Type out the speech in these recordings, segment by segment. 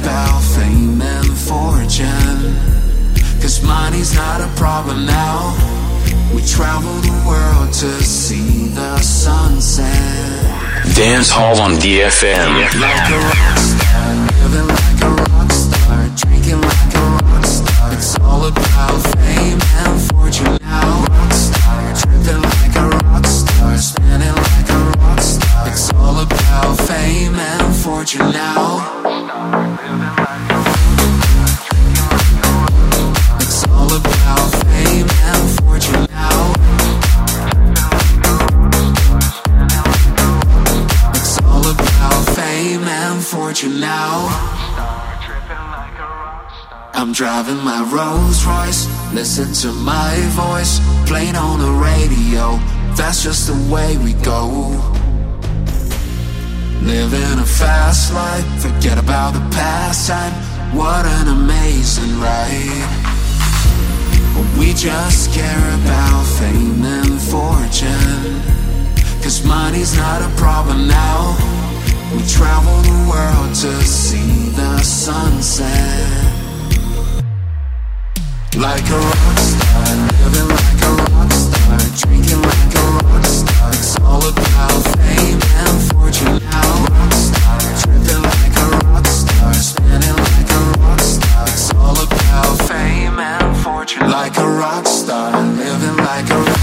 About fame and fortune. Cause money's not a problem now. We travel the world to see the sunset. Dance Hall on DFM. Like a rock star, living like a rock star, drinking like a rock star. It's all about fame and fortune now. Rock star, tripping like fame and fortune now. It's all about fame and fortune now. It's all about fame and fortune now. I'm driving my Rolls Royce, listen to my voice, playing on the radio. That's just the way we go. Living a fast life, forget about the past time. What an amazing ride. We just care about fame and fortune. Cause money's not a problem now. We travel the world to see the sunset. Like a rock star, living like a rock star, drinking like a rock star. Like a rock star, spinning like a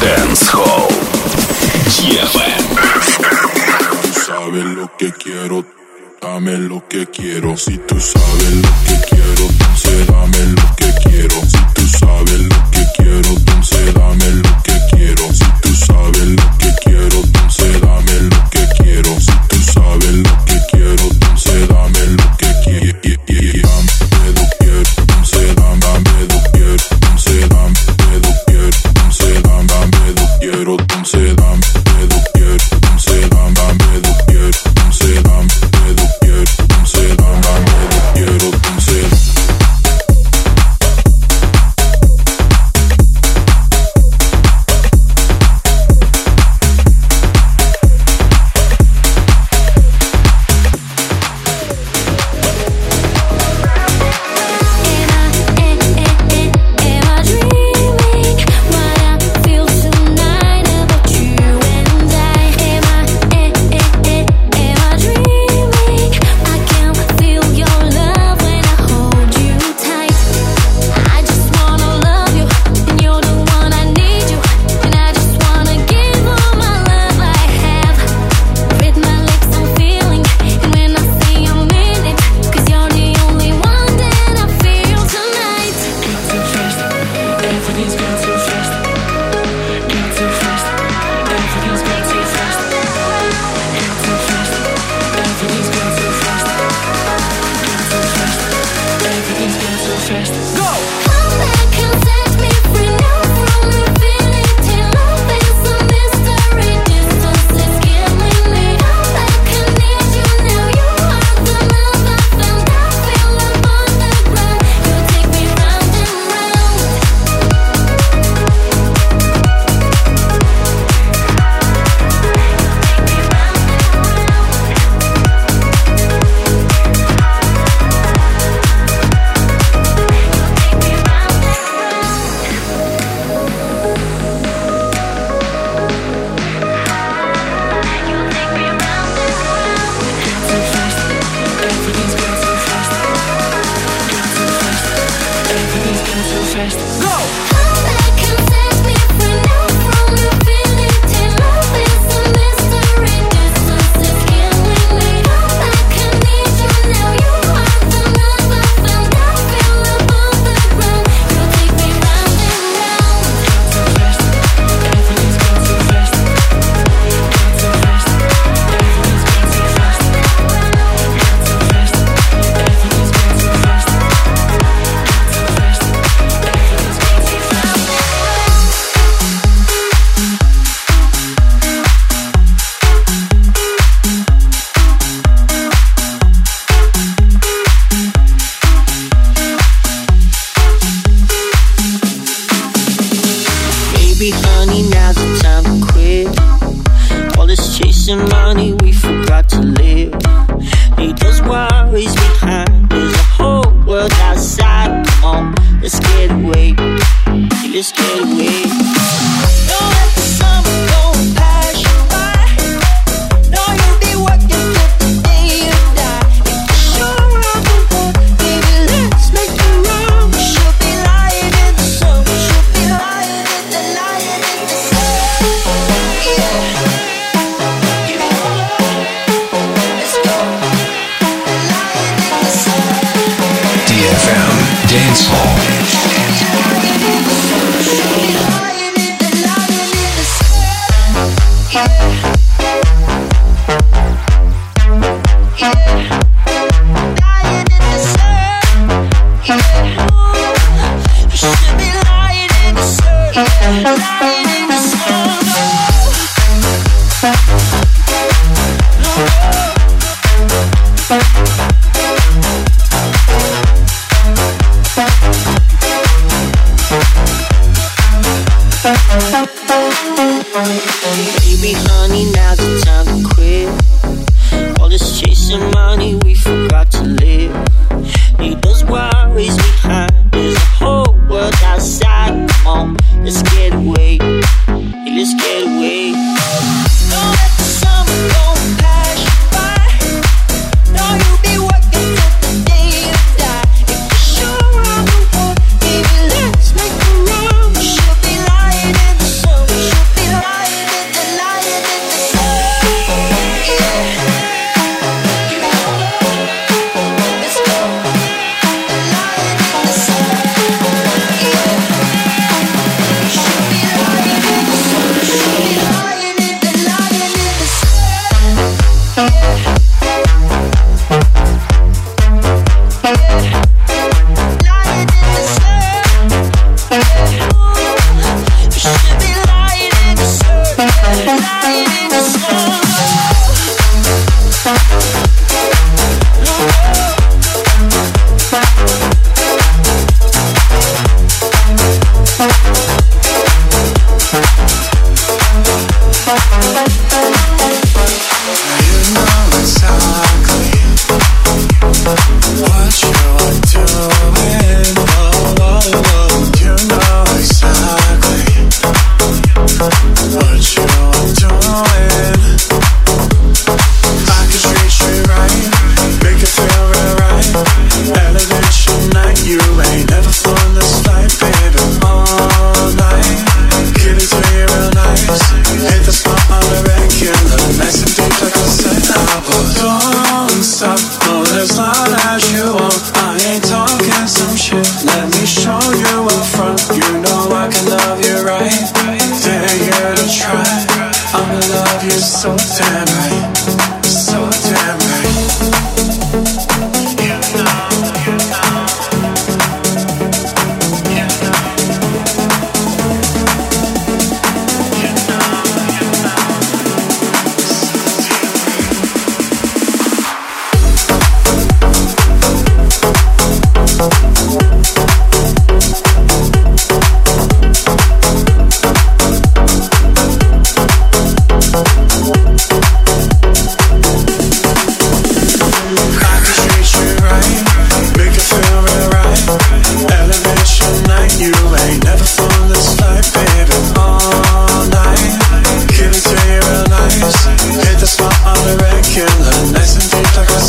Dance Hall. Tú sabes lo que quiero, dame lo que quiero. Si tú sabes lo que quiero, entonces dame lo que quiero. Si tú sabes lo que quiero, entonces dame lo que quiero. Si tú sabes lo que quiero.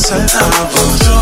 Survival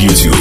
YouTube.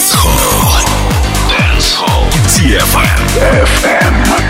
Dance Hall. Dance Hall. DFM. FM.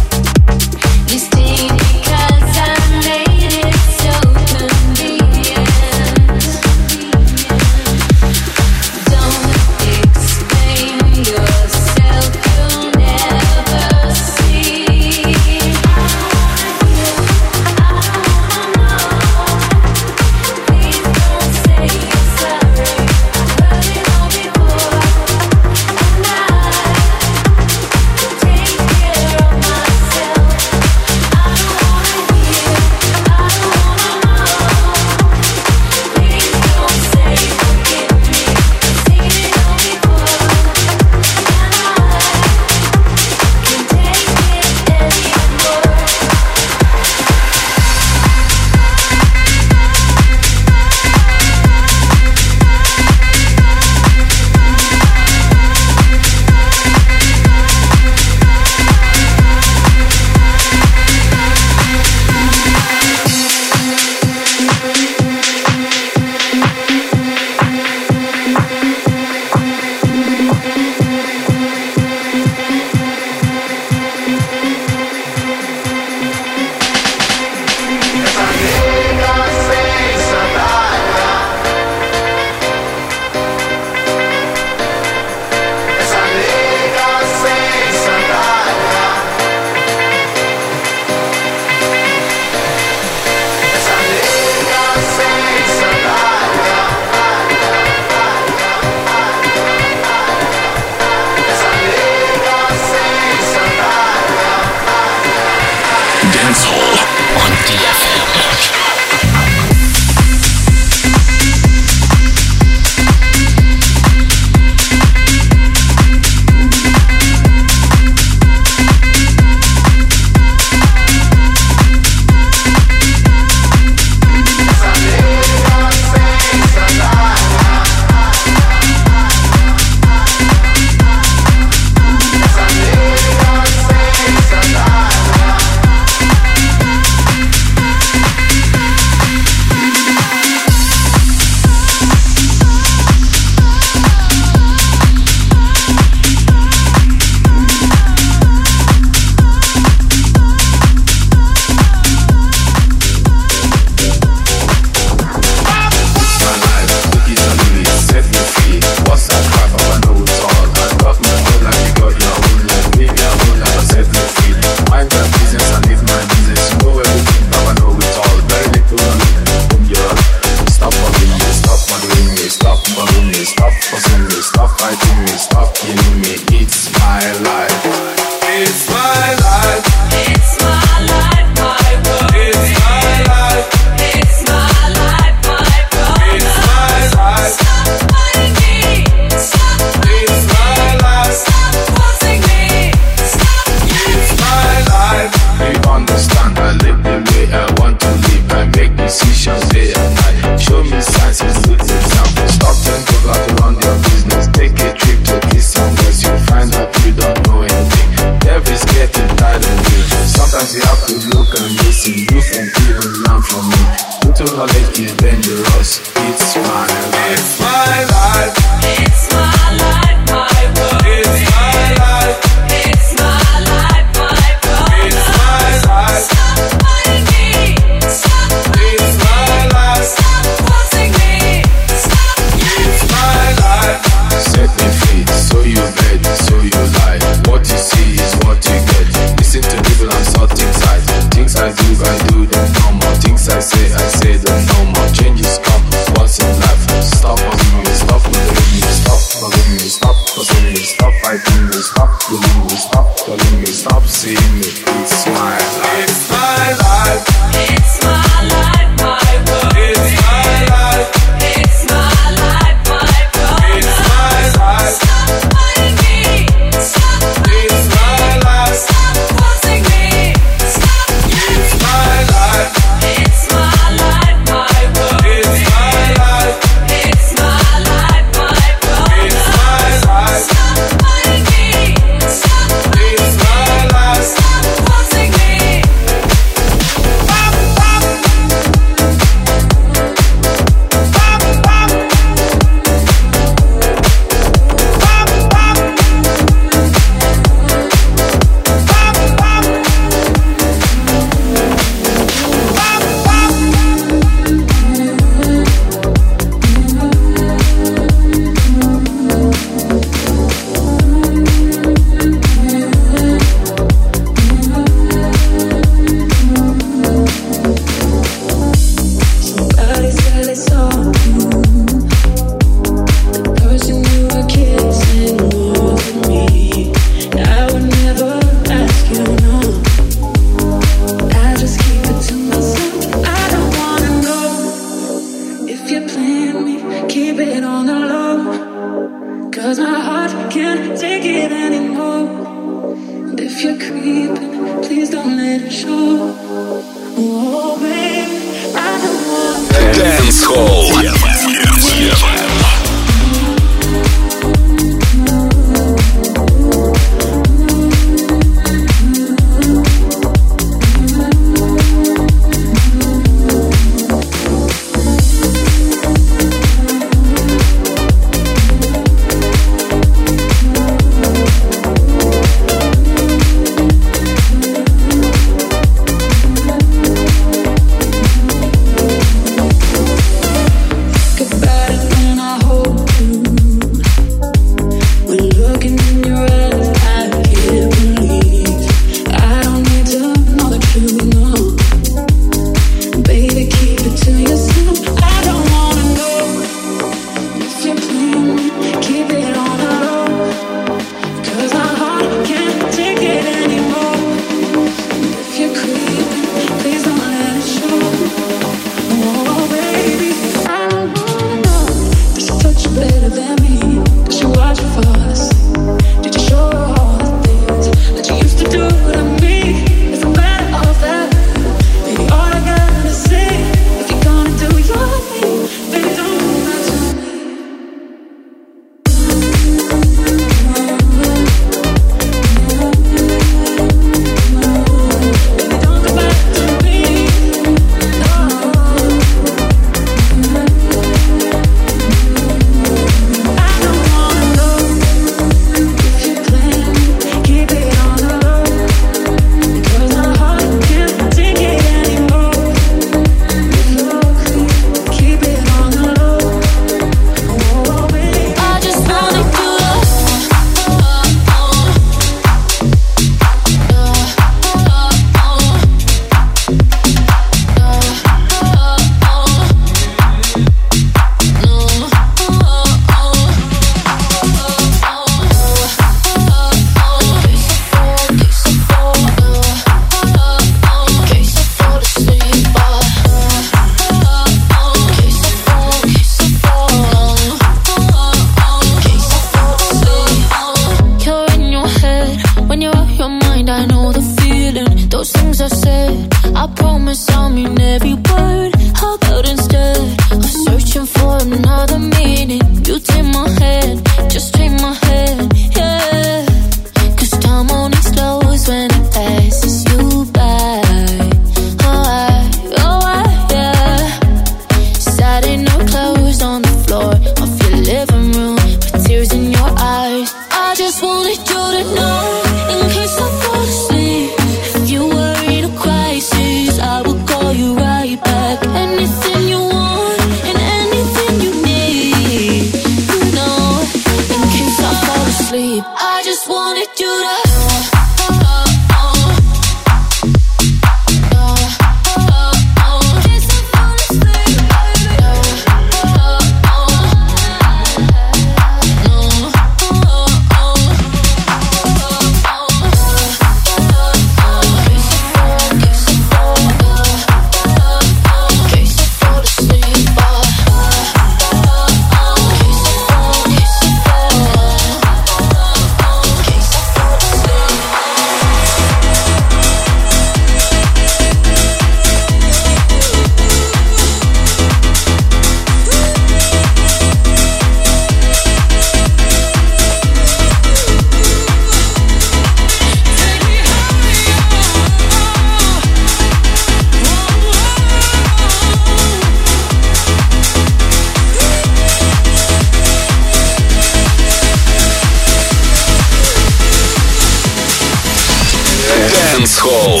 Dance Hall.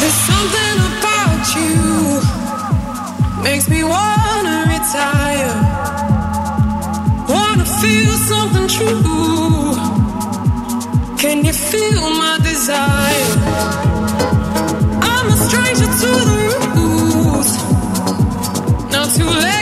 There's something about you makes me wanna retire. Wanna feel something true. Can you feel my desire? I'm a stranger to the rules. Not too late.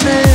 Look